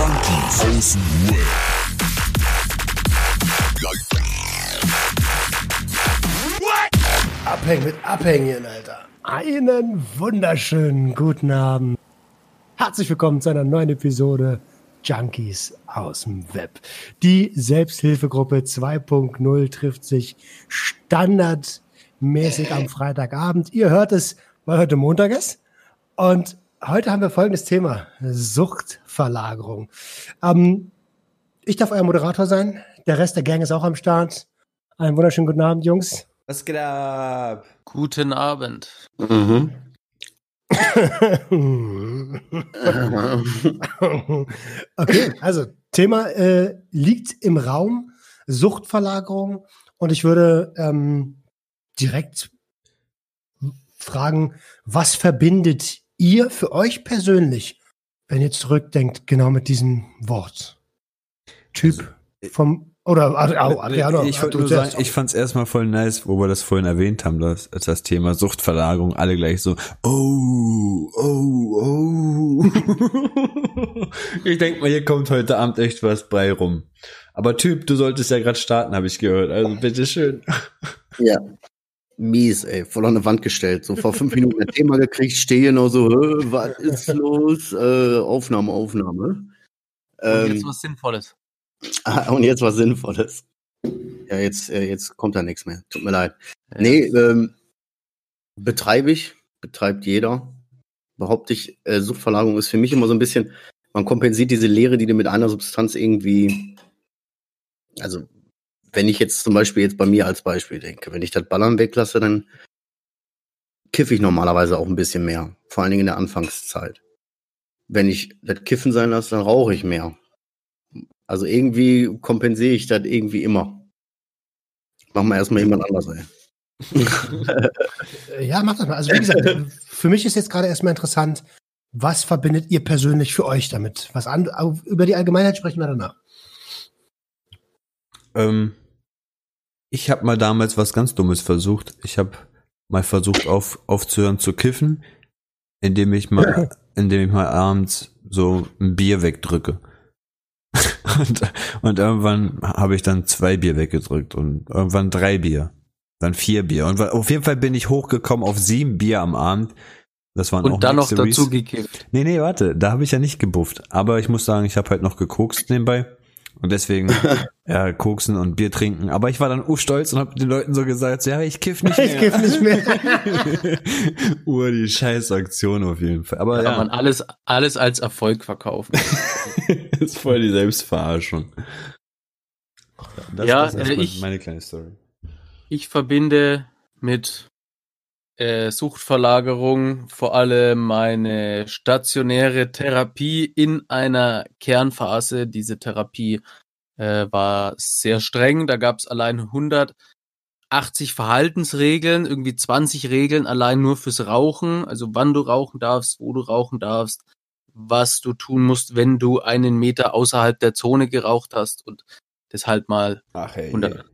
Junkies aus dem Web. Abhängen mit Abhängen, Alter. Einen wunderschönen guten Abend. Herzlich willkommen zu einer neuen Episode Junkies aus dem Web. Die Selbsthilfegruppe 2.0 trifft sich standardmäßig am Freitagabend. Ihr hört es, weil heute Montag ist. Und heute haben wir folgendes Thema. Suchtverlagerung. Ähm, ich darf euer Moderator sein. Der Rest der Gang ist auch am Start. Einen wunderschönen guten Abend, Jungs. Was geht ab? Guten Abend. Mhm. okay, also Thema äh, liegt im Raum, Suchtverlagerung. Und ich würde ähm, direkt fragen, was verbindet ihr für euch persönlich, wenn ihr zurückdenkt, genau mit diesem Wort? Typ vom oder Adriano, Adriano, ich wollte nur sagen, ich fand es erstmal voll nice, wo wir das vorhin erwähnt haben, das, das Thema Suchtverlagerung, alle gleich so, oh, oh, oh. ich denk mal, hier kommt heute Abend echt was bei rum. Aber Typ, du solltest ja gerade starten, habe ich gehört. Also bitteschön. Ja. Mies, ey, voll an die Wand gestellt. So vor fünf Minuten ein Thema gekriegt, stehe noch so, was ist los? Äh, Aufnahme, Aufnahme. Ähm, Und jetzt was Sinnvolles. Ah, und jetzt was Sinnvolles. Ja, jetzt, äh, jetzt kommt da nichts mehr. Tut mir leid. Ja. Nee, ähm, betreibe ich, betreibt jeder. Behaupte ich, äh, Suchtverlagerung ist für mich immer so ein bisschen, man kompensiert diese Leere, die du mit einer Substanz irgendwie, also wenn ich jetzt zum Beispiel jetzt bei mir als Beispiel denke, wenn ich das Ballern weglasse, dann kiffe ich normalerweise auch ein bisschen mehr. Vor allen Dingen in der Anfangszeit. Wenn ich das Kiffen sein lasse, dann rauche ich mehr. Also irgendwie kompensiere ich das irgendwie immer. Machen wir erstmal jemand anders, ey. ja, mach das mal. Also wie gesagt, für mich ist jetzt gerade erstmal interessant, was verbindet ihr persönlich für euch damit? Was an, über die Allgemeinheit sprechen wir danach. Ähm, ich habe mal damals was ganz Dummes versucht. Ich habe mal versucht auf, aufzuhören zu kiffen, indem ich mal, indem ich mal abends so ein Bier wegdrücke. Und, und irgendwann habe ich dann zwei Bier weggedrückt und irgendwann drei Bier. Dann vier Bier. Und auf jeden Fall bin ich hochgekommen auf sieben Bier am Abend. Das waren und auch dann noch dazu gekippt. Nee, nee, warte, da habe ich ja nicht gebufft. Aber ich muss sagen, ich habe halt noch gekokst nebenbei. Und deswegen, ja, koksen und Bier trinken. Aber ich war dann stolz und habe den Leuten so gesagt, ja, ich kiff nicht mehr. Ich kiff nicht mehr. Ur die scheiß Aktion auf jeden Fall. Aber ja. Kann man alles, alles als Erfolg verkaufen. das ist voll die Selbstverarschung. Das ja, ist äh, ich, meine kleine Story. Ich verbinde mit äh, Suchtverlagerung vor allem meine stationäre Therapie in einer Kernphase. Diese Therapie äh, war sehr streng. Da gab es allein 180 Verhaltensregeln, irgendwie 20 Regeln allein nur fürs Rauchen. Also wann du rauchen darfst, wo du rauchen darfst, was du tun musst, wenn du einen Meter außerhalb der Zone geraucht hast und deshalb mal Ach, hey, 100.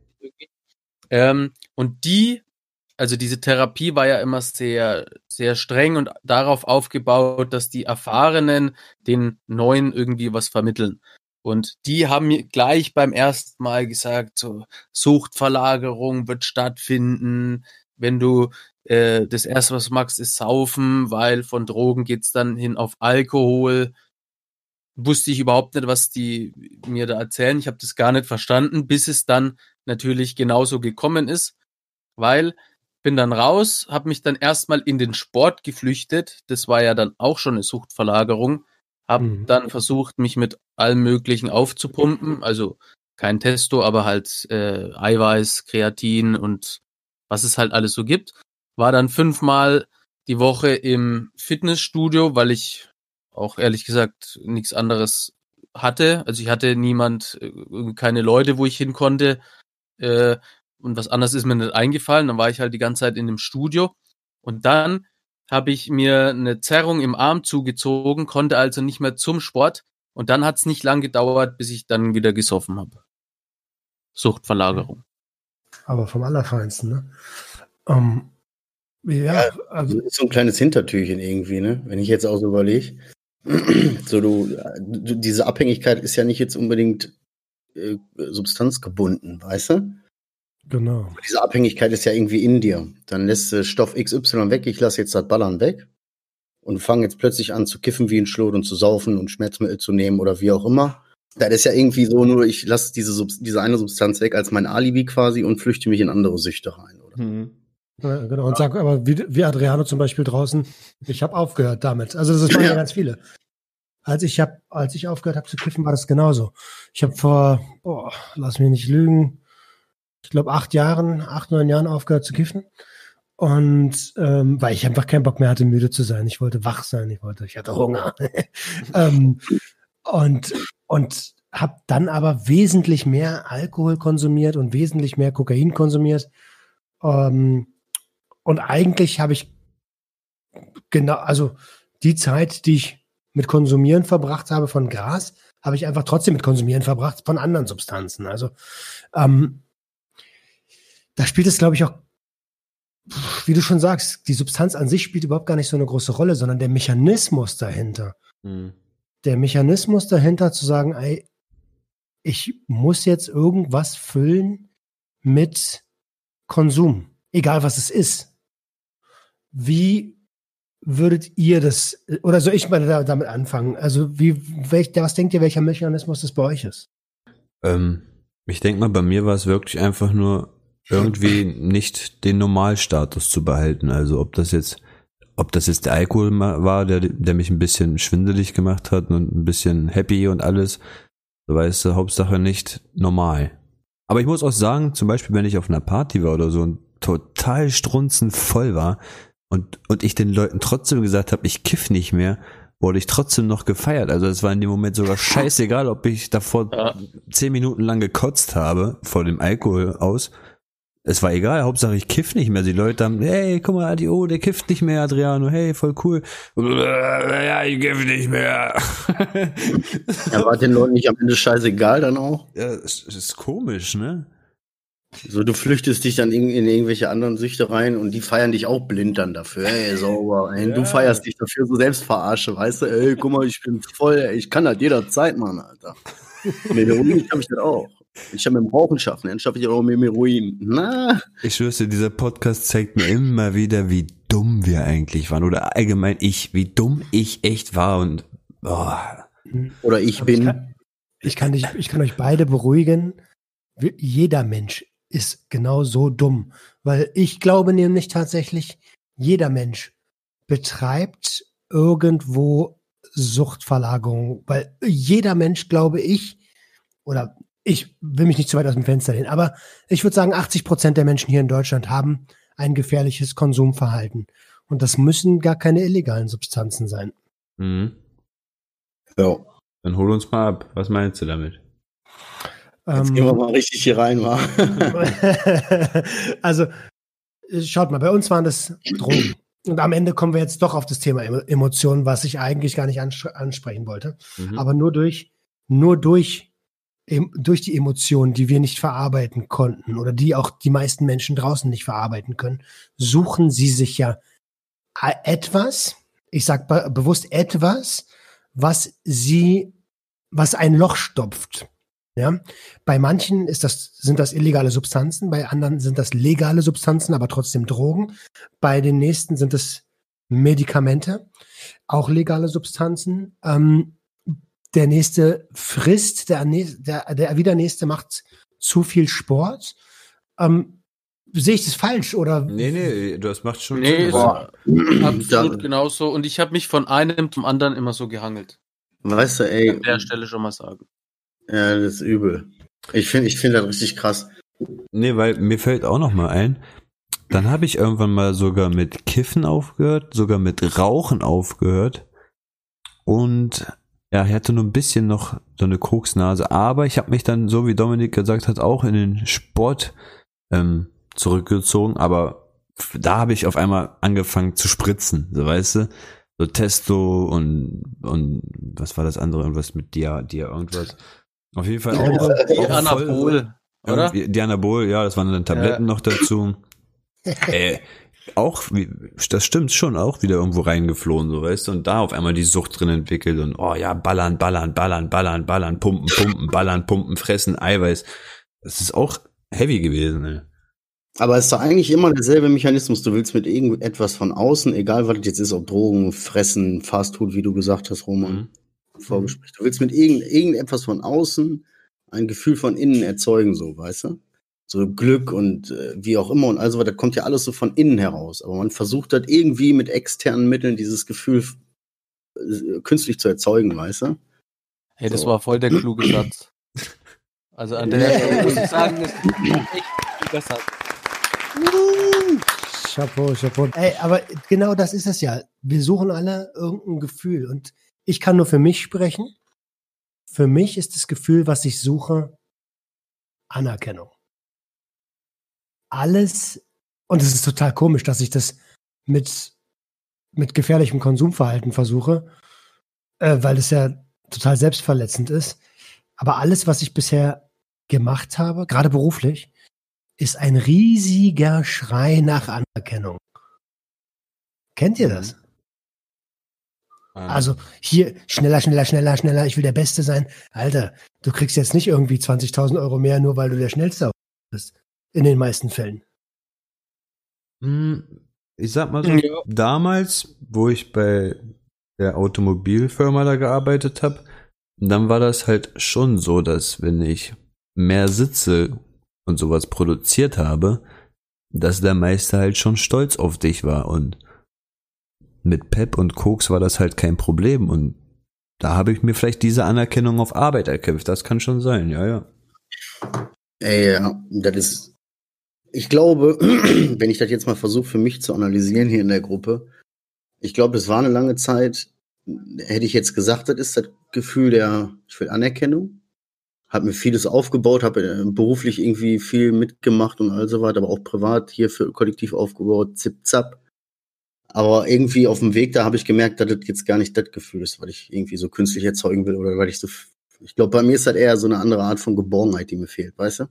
Ähm, und die also diese Therapie war ja immer sehr, sehr streng und darauf aufgebaut, dass die Erfahrenen den Neuen irgendwie was vermitteln. Und die haben mir gleich beim ersten Mal gesagt, so Suchtverlagerung wird stattfinden. Wenn du äh, das erste, was du magst, ist saufen, weil von Drogen geht's dann hin auf Alkohol. Wusste ich überhaupt nicht, was die mir da erzählen. Ich habe das gar nicht verstanden, bis es dann natürlich genauso gekommen ist, weil bin dann raus, habe mich dann erstmal in den Sport geflüchtet. Das war ja dann auch schon eine Suchtverlagerung. Habe mhm. dann versucht, mich mit allem Möglichen aufzupumpen. Also kein Testo, aber halt äh, Eiweiß, Kreatin und was es halt alles so gibt. War dann fünfmal die Woche im Fitnessstudio, weil ich auch ehrlich gesagt nichts anderes hatte. Also ich hatte niemand, äh, keine Leute, wo ich hin konnte. Äh, und was anderes ist mir nicht eingefallen. Dann war ich halt die ganze Zeit in dem Studio und dann habe ich mir eine Zerrung im Arm zugezogen, konnte also nicht mehr zum Sport und dann hat es nicht lang gedauert, bis ich dann wieder gesoffen habe. Suchtverlagerung. Aber vom Allerfeinsten, ne? Um, ähm, ja, ja, also ist so ein kleines Hintertürchen irgendwie, ne? Wenn ich jetzt auch so überlege. So, du, du, diese Abhängigkeit ist ja nicht jetzt unbedingt äh, substanzgebunden, weißt du? Genau. Diese Abhängigkeit ist ja irgendwie in dir. Dann lässt du Stoff XY weg, ich lasse jetzt das Ballern weg und fange jetzt plötzlich an zu kiffen wie ein Schlot und zu saufen und Schmerzmittel zu nehmen oder wie auch immer. Das ist ja irgendwie so, nur ich lasse diese, Subs- diese eine Substanz weg als mein Alibi quasi und flüchte mich in andere Süchte rein. Oder? Mhm. Ja, genau. Und sag aber, wie, wie Adriano zum Beispiel draußen, ich habe aufgehört damit. Also das machen ja ganz viele. Als ich hab, als ich aufgehört habe zu kiffen, war das genauso. Ich habe vor, boah, lass mich nicht lügen, ich glaube acht Jahren, acht, neun Jahren aufgehört zu kiffen. Und ähm, weil ich einfach keinen Bock mehr hatte, müde zu sein. Ich wollte wach sein, ich wollte, ich hatte Hunger. ähm, und und habe dann aber wesentlich mehr Alkohol konsumiert und wesentlich mehr Kokain konsumiert. Ähm, und eigentlich habe ich genau, also die Zeit, die ich mit Konsumieren verbracht habe von Gras, habe ich einfach trotzdem mit Konsumieren verbracht von anderen Substanzen. Also ähm, da spielt es, glaube ich, auch, wie du schon sagst, die Substanz an sich spielt überhaupt gar nicht so eine große Rolle, sondern der Mechanismus dahinter. Mhm. Der Mechanismus dahinter zu sagen, ey, ich muss jetzt irgendwas füllen mit Konsum, egal was es ist. Wie würdet ihr das, oder soll ich mal da, damit anfangen? Also, wie, welch, was denkt ihr, welcher Mechanismus das bei euch ist? Ähm, ich denke mal, bei mir war es wirklich einfach nur irgendwie nicht den Normalstatus zu behalten. Also ob das jetzt, ob das jetzt der Alkohol war, der, der mich ein bisschen schwindelig gemacht hat und ein bisschen happy und alles. So weißt du, Hauptsache nicht normal. Aber ich muss auch sagen, zum Beispiel, wenn ich auf einer Party war oder so und total strunzend voll war und, und ich den Leuten trotzdem gesagt habe, ich kiff nicht mehr, wurde ich trotzdem noch gefeiert. Also es war in dem Moment sogar scheißegal, ob ich davor Ja. zehn Minuten lang gekotzt habe vor dem Alkohol aus. Es war egal, Hauptsache ich kiff nicht mehr. Die Leute haben, hey, guck mal, oh, der kifft nicht mehr, Adriano, hey, voll cool. Ja, ich kiff nicht mehr. Ja, war den Leuten nicht am Ende scheißegal dann auch? ja, es ist komisch, ne? So, du flüchtest dich dann in, in irgendwelche anderen Süchte rein und die feiern dich auch blind dann dafür. Ey, sauber. Ey, Du Ja. feierst dich dafür so Selbstverarsche, weißt du? Ey, guck mal, ich bin voll, ich kann das jederzeit, Mann, Alter. Mit Heroin hab ich das auch. Ich habe mit dem Rauchen schaffen, dann schaffe ich auch mit dem Heroin. Na, Ich schwör's dir, dieser Podcast zeigt mir immer wieder, wie dumm wir eigentlich waren. Oder allgemein ich, wie dumm ich echt war und oh, oder ich Aber ich bin. kann, ich, kann dich, ich kann euch beide beruhigen. Jeder Mensch ist genau so dumm. Weil ich glaube nämlich tatsächlich, jeder Mensch betreibt irgendwo Suchtverlagerung. Weil jeder Mensch, glaube ich, oder ich will mich nicht zu weit aus dem Fenster lehnen, aber ich würde sagen, 80 Prozent der Menschen hier in Deutschland haben ein gefährliches Konsumverhalten. Und das müssen gar keine illegalen Substanzen sein. mhm. Ja. dann hol uns mal ab. Was meinst du damit? Jetzt Ähm, gehen wir mal richtig hier rein, wa? also, schaut mal, bei uns waren das Drogen. Und am Ende kommen wir jetzt doch auf das Thema Emo- Emotionen, was ich eigentlich gar nicht anspre- ansprechen wollte. Mhm. Aber nur durch, nur durch, durch die Emotionen, die wir nicht verarbeiten konnten oder die auch die meisten Menschen draußen nicht verarbeiten können, suchen sie sich ja a- etwas, ich sag be bewusst etwas, was sie, was ein Loch stopft. Ja, bei manchen ist das, sind das illegale Substanzen, bei anderen sind das legale Substanzen, aber trotzdem Drogen. Bei den nächsten sind es Medikamente, auch legale Substanzen. Ähm, der nächste frisst, der, der, der wieder nächste macht zu viel Sport. Ähm, sehe ich das falsch oder? Nee, nee, das macht schon Nee, Sinn. absolut genauso. Und ich habe mich von einem zum anderen immer so gehangelt. Weißt du, ey, An der Stelle schon mal sagen. ja, das ist übel. Ich finde ich finde das richtig krass. Nee, weil mir fällt auch noch mal ein, dann habe ich irgendwann mal sogar mit Kiffen aufgehört, sogar mit Rauchen aufgehört und ja, ich hatte nur ein bisschen noch so eine Koksnase, aber ich habe mich dann, so wie Dominik gesagt hat, auch in den Sport ähm, zurückgezogen, aber da habe ich auf einmal angefangen zu spritzen, so weißt du, so Testo und und was war das andere, irgendwas mit Dia, Dia irgendwas. Auf jeden Fall auch, auch voll- Anabol, oder? irgendwie- Die Anabol, ja, das waren dann Tabletten noch dazu. äh, auch, das stimmt schon, auch wieder irgendwo reingeflohen, so weißt du, und da auf einmal die Sucht drin entwickelt und oh ja, ballern, ballern, ballern, ballern, ballern, pumpen, pumpen, ballern, pumpen, fressen, Eiweiß. Das ist auch heavy gewesen, ey. Aber es ist doch eigentlich immer derselbe Mechanismus. Du willst mit irgendetwas von außen, egal was das jetzt ist, ob Drogen, Fressen, Fastfood, wie du gesagt hast, Roman, Mhm. Vorgespräch. Du willst mit irgend, irgendetwas von außen ein Gefühl von innen erzeugen, so, weißt du? So Glück und äh, wie auch immer und also weiter, das kommt ja alles so von innen heraus. Aber man versucht halt irgendwie mit externen Mitteln dieses Gefühl äh, künstlich zu erzeugen, weißt du? Hey, das So. war voll der kluge Satz. Also an der Stelle muss ich sagen, das ist echt Satz. Chapeau, Chapeau. Ey, aber genau das ist es ja. Wir suchen alle irgendein Gefühl. Und ich kann nur für mich sprechen. Für mich ist das Gefühl, was ich suche, Anerkennung. Alles, und es ist total komisch, dass ich das mit, mit gefährlichem Konsumverhalten versuche, äh, weil es ja total selbstverletzend ist. Aber alles, was ich bisher gemacht habe, gerade beruflich, ist ein riesiger Schrei nach Anerkennung. Kennt ihr das? Ähm, Also hier schneller, schneller, schneller, schneller, ich will der Beste sein. Alter, du kriegst jetzt nicht irgendwie 20.000 Euro mehr, nur weil du der Schnellste bist. In den meisten Fällen. Hm, Ich sag mal so, Ja. damals, wo ich bei der Automobilfirma da gearbeitet habe, dann war das halt schon so, dass wenn ich mehr Sitze und sowas produziert habe, dass der Meister halt schon stolz auf dich war und mit Pep und Koks war das halt kein Problem und da habe ich mir vielleicht diese Anerkennung auf Arbeit erkämpft. Das kann schon sein, ja, ja. Ey, ja, das ist. Ich glaube, wenn ich das jetzt mal versuche für mich zu analysieren hier in der Gruppe, ich glaube, das war eine lange Zeit, hätte ich jetzt gesagt, das ist das Gefühl der, ich will Anerkennung. Hab mir vieles aufgebaut, habe äh, beruflich irgendwie viel mitgemacht und all so weiter, aber auch privat hier für Kollektiv aufgebaut, zip zap. Aber irgendwie auf dem Weg da habe ich gemerkt, dass das jetzt gar nicht das Gefühl ist, weil ich irgendwie so künstlich erzeugen will oder weil ich so. Ich glaube, bei mir ist das eher so eine andere Art von Geborgenheit, die mir fehlt, weißt du?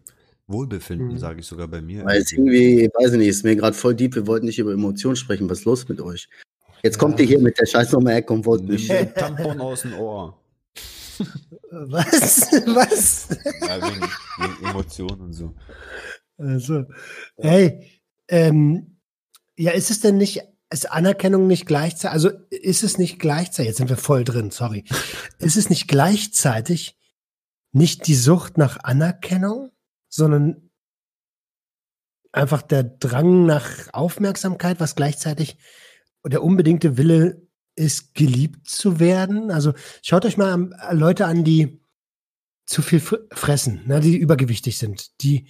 Wohlbefinden, Mhm. sage ich sogar bei mir. Weil es irgendwie, weiß ich nicht, ist mir gerade voll deep, wir wollten nicht über Emotionen sprechen, was ist los mit euch? Jetzt kommt ihr hier mit der Scheiß nochmal Ecke und wollt mich. Tampon aus dem Ohr. Was? Was? Ja, wegen, wegen Emotionen und so. Also, hey, ähm, ja, ist es denn nicht, ist Anerkennung nicht gleichzeitig, also ist es nicht gleichzeitig, jetzt sind wir voll drin, sorry, ist es nicht gleichzeitig nicht die Sucht nach Anerkennung, sondern einfach der Drang nach Aufmerksamkeit, was gleichzeitig der unbedingte Wille ist, geliebt zu werden? Also schaut euch mal Leute an, die zu viel fr- fressen, ne, die übergewichtig sind, die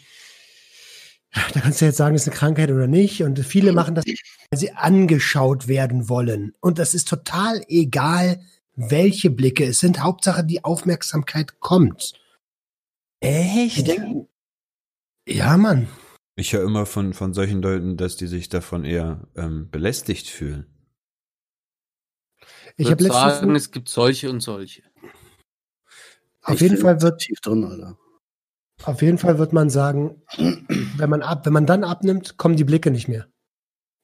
da kannst du jetzt sagen, ist eine Krankheit oder nicht. Und viele machen das, weil sie angeschaut werden wollen. Und das ist total egal, welche Blicke es sind. Hauptsache, die Aufmerksamkeit kommt. Die Echt? denken, ja, Mann. Ich höre immer von, von solchen Leuten, dass die sich davon eher ähm, belästigt fühlen. Ich würde letztens, sagen, es gibt solche und solche. auf Ich jeden Fall wird, tief drin, Alter. auf jeden Fall wird man sagen, wenn man ab, wenn man dann abnimmt, kommen die Blicke nicht mehr.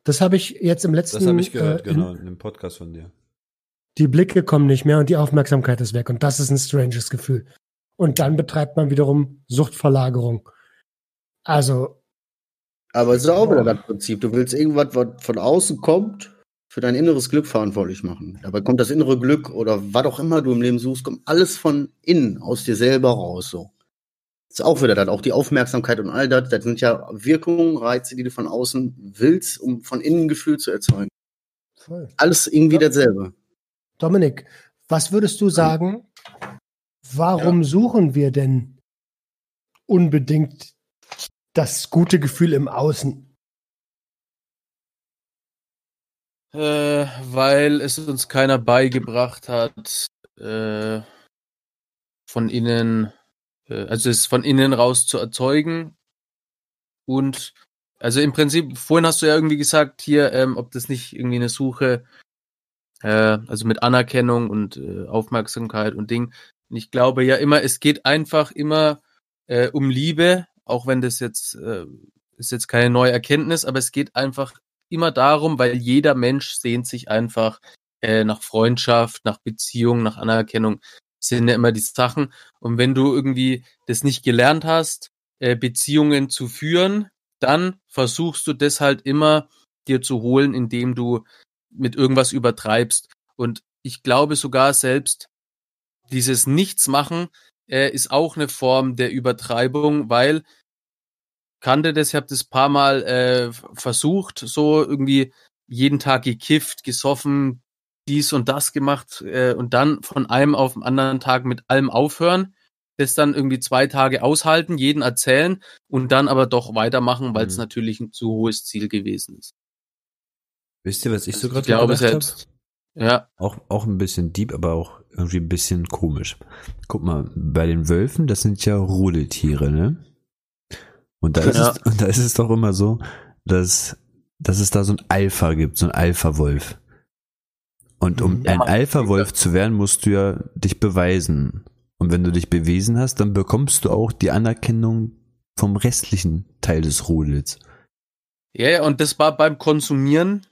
Das habe ich jetzt im letzten, Das habe ich gehört, äh, in- genau, in dem Podcast von dir. Die Blicke kommen nicht mehr und die Aufmerksamkeit ist weg. Und das ist ein stranges Gefühl. Und dann betreibt man wiederum Suchtverlagerung. Also, Aber es ist auch wieder das Prinzip. Du willst irgendwas, was von außen kommt, für dein inneres Glück verantwortlich machen. Dabei kommt das innere Glück oder was auch immer du im Leben suchst, kommt alles von innen, aus dir selber raus. So. Das ist auch wieder das. Auch die Aufmerksamkeit und all das, das sind ja Wirkungen, Reize, die du von außen willst, um von innen ein Gefühl zu erzeugen. voll. Alles irgendwie Ja. dasselbe. Dominik, was würdest du sagen? Warum suchen wir denn unbedingt das gute Gefühl im Außen? Äh, weil es uns keiner beigebracht hat, äh, von innen, äh, also es von innen raus zu erzeugen. Und also im Prinzip, vorhin hast du ja irgendwie gesagt, hier, ähm, ob das nicht irgendwie eine Suche, äh, also mit Anerkennung und äh, Aufmerksamkeit und Ding. Und ich glaube ja immer, es geht einfach immer äh, um Liebe, auch wenn das jetzt äh, ist jetzt keine neue Erkenntnis, aber es geht einfach immer darum, weil jeder Mensch sehnt sich einfach äh, nach Freundschaft, nach Beziehung, nach Anerkennung. Das sind ja immer die Sachen. Und wenn du irgendwie das nicht gelernt hast, äh, Beziehungen zu führen, dann versuchst du das halt immer dir zu holen, indem du mit irgendwas übertreibst. Und ich glaube sogar selbst, dieses Nichtsmachen äh, ist auch eine Form der Übertreibung, weil kannte das, ich habe das paar Mal äh, versucht, so irgendwie jeden Tag gekifft, gesoffen, dies und das gemacht äh, und dann von einem auf den anderen Tag mit allem aufhören, das dann irgendwie zwei Tage aushalten, jeden erzählen und dann aber doch weitermachen, weil es Mhm. natürlich ein zu hohes Ziel gewesen ist. Wisst ihr, was ich so Also gerade ich glaube hab? Ja, Auch, auch ein bisschen deep, aber auch irgendwie ein bisschen komisch. Guck mal, bei den Wölfen, das sind ja Rudeltiere, ne? Und da ist, Ja. es, und da ist es doch immer so, dass, dass es da so ein Alpha gibt, so ein Alpha-Wolf. Und um Ja. ein Alpha-Wolf zu werden, musst du ja dich beweisen. Und wenn du dich bewiesen hast, dann bekommst du auch die Anerkennung vom restlichen Teil des Rudels. ja, ja, und das war beim Konsumieren,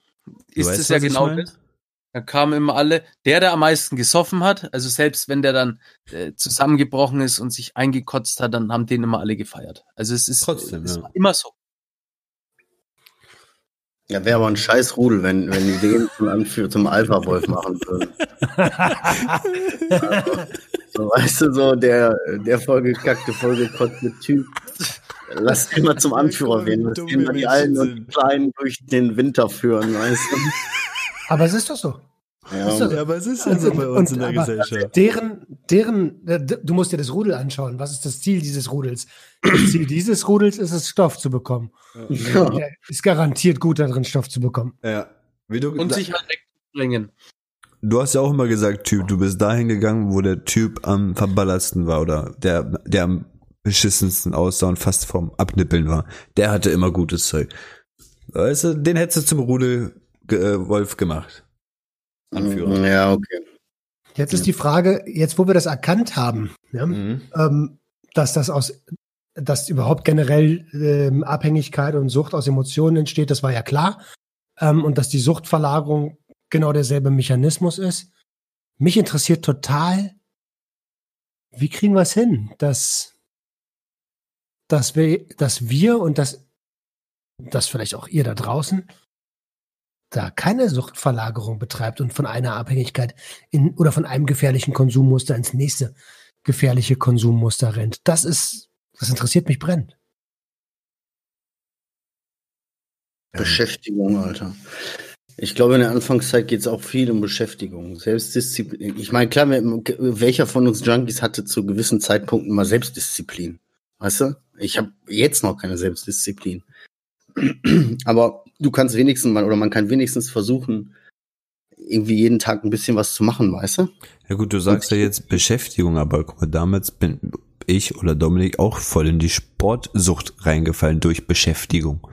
ist weißt, es ja genau das. Da kamen immer alle, der, der am meisten gesoffen hat, also selbst wenn der dann äh, zusammengebrochen ist und sich eingekotzt hat, dann haben den immer alle gefeiert. Also es ist Trotzdem, es ja. war immer so. Ja, wäre aber ein scheiß Rudel, wenn, wenn die den zum Anführer, zum Alpha-Wolf machen würden. So, weißt du, so der, der vollgekackte, vollgekotzte Typ. Lass den mal zum Anführer werden. Lass den mal die Alten und die Kleinen durch den Winter führen, weißt du? Aber es ist doch so. Ja, Ist das- aber es ist Und- und- aber Deren, deren, äh, du musst dir das Rudel anschauen. Was ist das Ziel dieses Rudels? Das Ziel dieses Rudels ist es, Stoff zu bekommen. ja. Der ist garantiert gut darin, Stoff zu bekommen. Ja. Wie du, Und sich halt wegzubringen. Du hast ja auch immer gesagt, Typ, du bist dahin gegangen, wo der Typ am verballersten war oder der, der am beschissensten aussah und fast vorm Abnippeln war. Der hatte immer gutes Zeug. Weißt du, den hättest du zum Rudel äh, Wolf gemacht. Anführer. Ja, okay. Jetzt ist die Frage, jetzt wo wir das erkannt haben, ja, Mhm. ähm, dass das aus, dass überhaupt generell ähm, Abhängigkeit und Sucht aus Emotionen entsteht, das war ja klar. Ähm, und dass die Suchtverlagerung genau derselbe Mechanismus ist. Mich interessiert total, wie kriegen wir es hin, dass, dass wir, dass wir und dass, dass vielleicht auch ihr da draußen da keine Suchtverlagerung betreibt und von einer Abhängigkeit in, oder von einem gefährlichen Konsummuster ins nächste gefährliche Konsummuster rennt. Das ist, das interessiert mich brennend. Beschäftigung, Alter. Ich glaube, in der Anfangszeit geht es auch viel um Beschäftigung, Selbstdisziplin. Ich meine, klar, welcher von uns Junkies hatte zu gewissen Zeitpunkten mal Selbstdisziplin? Weißt du? Ich habe jetzt noch keine Selbstdisziplin. Aber du kannst wenigstens mal, oder man kann wenigstens versuchen, irgendwie jeden Tag ein bisschen was zu machen, weißt du? Ja gut, du sagst ja jetzt Beschäftigung, aber guck mal, damals bin ich oder Dominik auch voll in die Sportsucht reingefallen durch Beschäftigung.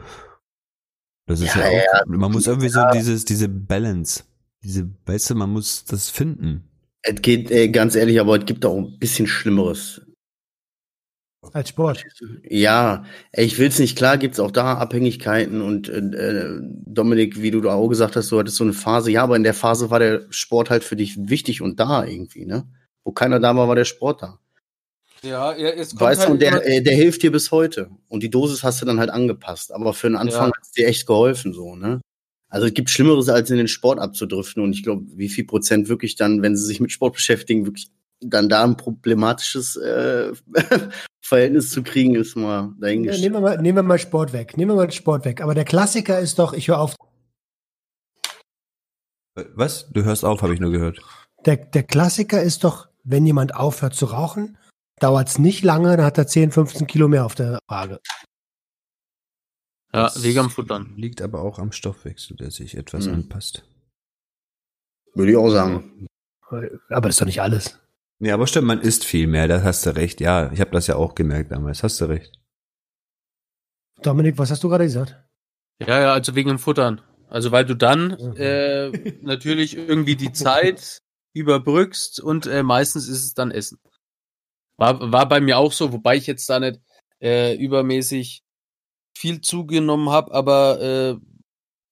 Das ist ja, Ja, auch, man muss irgendwie so dieses, diese Balance, diese, weißt du, man muss das finden. Es geht, äh, ganz ehrlich, aber es gibt auch ein bisschen Schlimmeres. Als Sport. Ja, ich will's nicht, klar gibt's auch da Abhängigkeiten und äh, Dominik, wie du da auch gesagt hast, du hattest so eine Phase, ja, aber in der Phase war der Sport halt für dich wichtig und da irgendwie, ne? Wo keiner da war, war der Sport da. Ja, es kommt Weißt du, halt und der, äh, der hilft dir bis heute. Und die Dosis hast du dann halt angepasst. Aber für den Anfang Ja. hat's dir echt geholfen, so, ne? Also es gibt Schlimmeres, als in den Sport abzudriften. Und ich glaube, wie viel Prozent wirklich dann, wenn sie sich mit Sport beschäftigen, wirklich dann da ein problematisches äh, Verhältnis zu kriegen, ist mal Ja, dahingestellt. nehmen, wir mal, nehmen wir mal Sport weg. Nehmen wir mal Sport weg. Aber der Klassiker ist doch, ich höre auf. Was? Du hörst auf, habe ich nur gehört. Der, der Klassiker ist doch, wenn jemand aufhört zu rauchen, dauert es nicht lange, dann hat er 10, 15 Kilo mehr auf der Waage. ja, am Futtern. Liegt aber auch am Stoffwechsel, der sich etwas Mhm. anpasst. Würde ich auch sagen. Aber das ist doch nicht alles. Ja, aber stimmt, man isst viel mehr, da hast du recht. Ja, ich habe das ja auch gemerkt damals, hast du recht. Dominik, was hast du gerade gesagt? Ja, ja, also wegen dem Futtern. Also weil du dann Mhm. äh, natürlich irgendwie die Zeit überbrückst und äh, meistens ist es dann Essen. War, war bei mir auch so, wobei ich jetzt da nicht äh, übermäßig viel zugenommen habe, aber äh,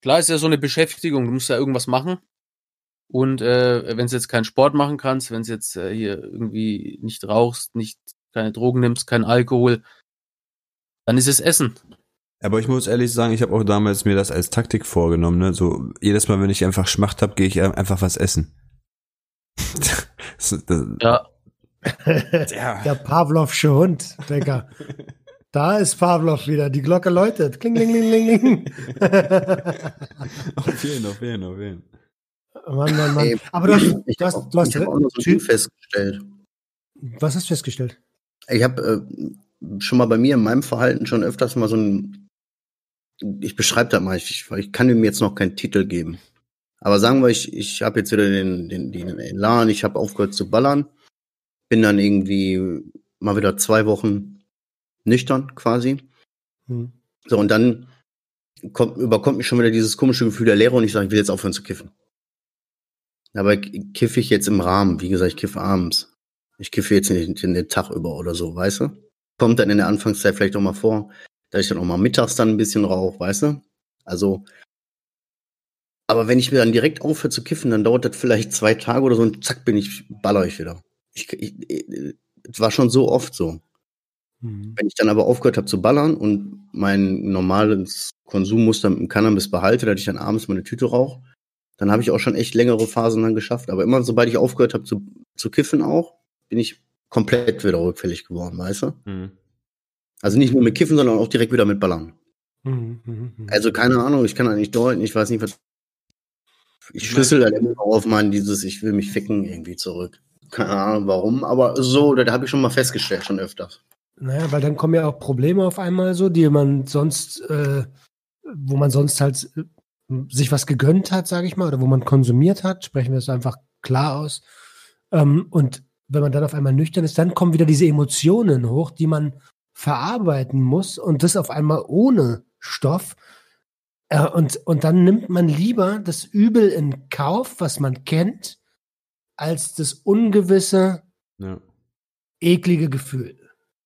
klar ist ja so eine Beschäftigung, du musst ja irgendwas machen. Und äh, wenn du jetzt keinen Sport machen kannst, wenn du jetzt äh, hier irgendwie nicht rauchst, nicht keine Drogen nimmst, kein Alkohol, dann ist es Essen. Aber ich muss ehrlich sagen, ich habe auch damals mir das als Taktik vorgenommen. Ne? So jedes Mal, wenn ich einfach Schmacht habe, gehe ich einfach was essen. das, das, ja. ja. Der Pavlovsche Hund, Digga. Da ist Pavlov wieder. Die Glocke läutet. Kling, kling, kling, kling. auf jeden, auf jeden, auf jeden. Mann, Mann, Mann. Aber du hast, ich du hast, hab, du hast ich auch noch so viel festgestellt. Was hast du festgestellt? Ich habe äh, schon mal bei mir in meinem Verhalten schon öfters mal so ein. Ich beschreibe das mal, ich, ich kann ihm jetzt noch keinen Titel geben. Aber sagen wir, ich, ich habe jetzt wieder den, den, den Elan, ich habe aufgehört zu ballern, bin dann irgendwie mal wieder zwei Wochen nüchtern quasi. Hm. So, und dann kommt, überkommt mich schon wieder dieses komische Gefühl der Leere und ich sage, ich will jetzt aufhören zu kiffen. Dabei kiffe ich jetzt im Rahmen. Wie gesagt, ich kiffe abends. Ich kiffe jetzt nicht den, den Tag über oder so, weißt du? Kommt dann in der Anfangszeit vielleicht auch mal vor, dass ich dann auch mal mittags dann ein bisschen rauche, weißt du? Also, aber wenn ich mir dann direkt aufhöre zu kiffen, dann dauert das vielleicht zwei Tage oder so und zack, bin ich, baller ich wieder. Ich, ich, ich, es war schon so oft so. Mhm. Wenn ich dann aber aufgehört habe zu ballern und mein normales Konsummuster mit dem Cannabis behalte, dass ich dann abends meine Tüte rauche, dann habe ich auch schon echt längere Phasen dann geschafft. Aber immer sobald ich aufgehört habe zu, zu kiffen auch, bin ich komplett wieder rückfällig geworden, weißt du? Mhm. Also nicht nur mit Kiffen, sondern auch direkt wieder mit Ballern. Mhm, mh, mh. Also keine Ahnung, ich kann da nicht deuten, ich weiß nicht, was. Ich schlüssel da immer auf mein dieses Ich will mich ficken irgendwie zurück. Keine Ahnung warum, aber so, da habe ich schon mal festgestellt, schon öfters. Naja, weil dann kommen ja auch Probleme auf einmal so, die man sonst, äh, wo man sonst halt äh, sich was gegönnt hat, sage ich mal, oder wo man konsumiert hat, sprechen wir es einfach klar aus. Ähm, und wenn man dann auf einmal nüchtern ist, dann kommen wieder diese Emotionen hoch, die man verarbeiten muss und das auf einmal ohne Stoff. Äh, und, und dann nimmt man lieber das Übel in Kauf, was man kennt, als das ungewisse, ja. eklige Gefühl.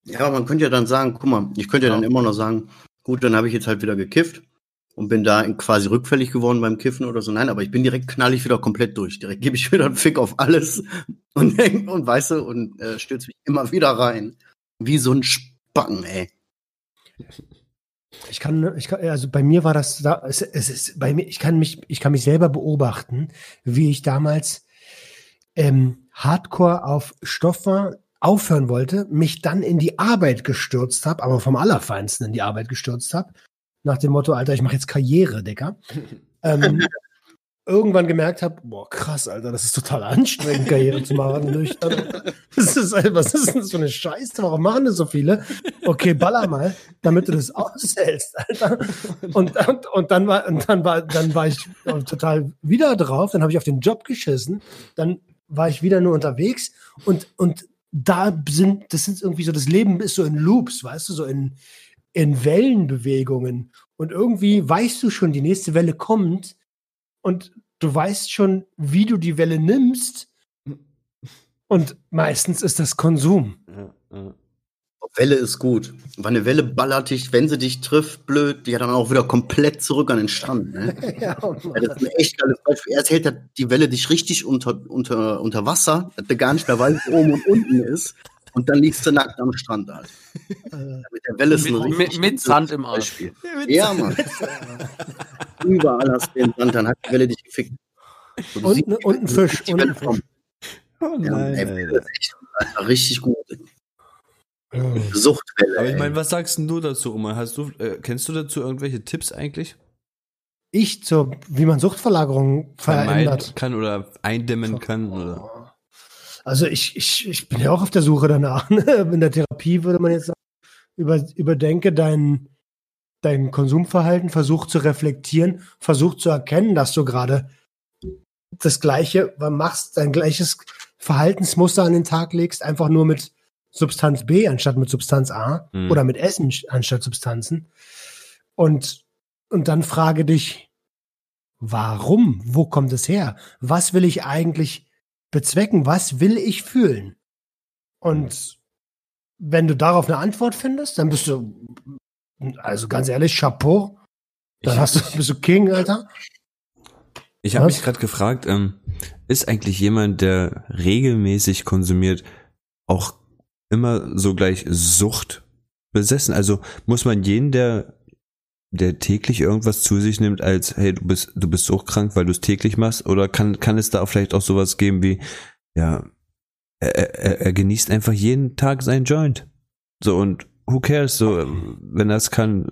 Ja, man könnte ja dann sagen, guck mal, ich könnte ja dann immer noch sagen, gut, dann habe ich jetzt halt wieder gekifft und bin da quasi rückfällig geworden beim Kiffen oder so. Nein, aber ich bin direkt knall ich wieder komplett durch. Direkt gebe ich wieder einen Fick auf alles und, und weißt du, und äh, stürze mich immer wieder rein. Wie so ein Spacken, ey. Ich kann, ich kann, also bei mir war das, es, es ist bei mir, ich kann mich, ich kann mich selber beobachten, wie ich damals ähm, Hardcore auf Stoff war, aufhören wollte, mich dann in die Arbeit gestürzt habe, aber vom Allerfeinsten in die Arbeit gestürzt habe nach dem Motto, Alter, ich mache jetzt Karriere, Digga. ähm, irgendwann gemerkt habe, boah, krass, Alter, das ist total anstrengend, Karriere zu machen. Das ist, was ist denn so eine Scheiße? Warum machen das so viele? Okay, baller mal, damit du das aushältst, Alter. Und, und, und dann war, und dann war, dann war ich total wieder drauf, dann habe ich auf den Job geschissen, dann war ich wieder nur unterwegs und, und da sind, das sind irgendwie so, das Leben ist so in Loops, weißt du, so in, in Wellenbewegungen. Und irgendwie weißt du schon, die nächste Welle kommt und du weißt schon, wie du die Welle nimmst. Und meistens ist das Konsum. Ja, ja. Welle ist gut. Weil eine Welle ballert dich, wenn sie dich trifft, blöd, die hat dann auch wieder komplett zurück an den Strand. Ne? ja, ja, das ist ein echt geiles Beispiel. Erst hält die Welle dich richtig unter, unter, unter Wasser, dass du gar nicht mehr weißt, wo oben und unten ist. Und dann liegst du nackt am Strand halt. mit der Welle ist mit, mit, mit Sand im Arsch. Ja, Mann. Überall hast du den Sand, dann hat die Welle dich gefickt. Und, und, siehst, und ein Fisch. Und ein Fisch. Oh nein, ja, ey, ist echt, Alter, richtig gut. Suchtwelle. Aber ich meine, was sagst denn du dazu, Oma? Hast du, äh, kennst du dazu irgendwelche Tipps eigentlich? Ich zur, wie man Suchtverlagerung verändert kann oder eindämmen kann oder? Also ich, ich, ich bin ja auch auf der Suche danach. Ne? In der Therapie würde man jetzt sagen, über, überdenke dein, dein Konsumverhalten, versuch zu reflektieren, versuch zu erkennen, dass du gerade das Gleiche machst, dein gleiches Verhaltensmuster an den Tag legst, einfach nur mit Substanz B anstatt mit Substanz A mhm. oder mit Essen anstatt Substanzen. Und, und dann frage dich, warum? Wo kommt es her? Was will ich eigentlich bezwecken? Was will ich fühlen? Und wenn du darauf eine Antwort findest, dann bist du, also ganz ehrlich, Chapeau. Dann hast du, bist du King, Alter. Ich habe mich gerade gefragt, ähm, ist eigentlich jemand, der regelmäßig konsumiert, auch immer so gleich Sucht besessen? Also muss man jeden, der, der täglich irgendwas zu sich nimmt, als hey, du bist, du bist suchtkrank, weil du es täglich machst? Oder kann, kann es da auch vielleicht auch sowas geben wie, ja, er, er, er genießt einfach jeden Tag sein Joint. So und who cares? So, wenn er es kann.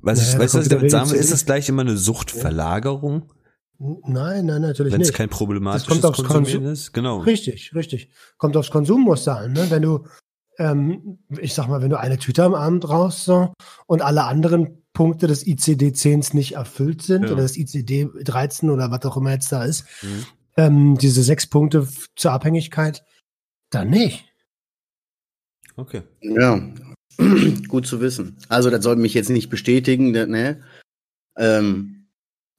Weiß Naja, ich, weißt du, was ich damit sagen will? Ist das gleich immer eine Suchtverlagerung? Nein, nein, natürlich Wenn es nicht. kein problematisches Konsumieren Konsum- ist, genau. Richtig, richtig. Kommt aufs Konsummuster an, ne? Wenn du, ähm, ich sag mal, wenn du eine Tüte am Abend rauchst so, und alle anderen Punkte des ICD-10s nicht erfüllt sind Ja. oder das ICD-13 oder was auch immer jetzt da ist, Mhm. ähm, diese sechs Punkte zur Abhängigkeit, dann nicht. Okay. Ja, gut zu wissen. Also, das soll mich jetzt nicht bestätigen, das, ne? Ähm,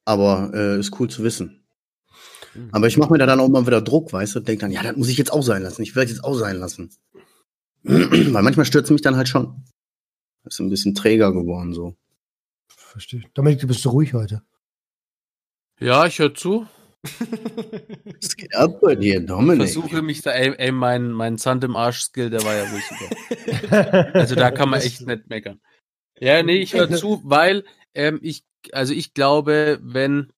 aber äh, ist cool zu wissen. Mhm. Aber ich mache mir da dann auch mal wieder Druck, weißt du, und denk dann, ja, das muss ich jetzt auch sein lassen. Ich will das jetzt auch sein lassen. Weil manchmal stürzt mich dann halt schon. Ist ein bisschen träger geworden so. Verstehe. Dominik, du bist so ruhig heute. Ja, ich höre zu. Was geht ab bei dir, Dominik? Versuche mich da, ey, ey mein, mein Sand im Arsch-Skill, der war ja wohl super. Also da kann man echt nicht meckern. Ja, nee, ich höre zu, weil ähm, ich, also ich glaube, wenn,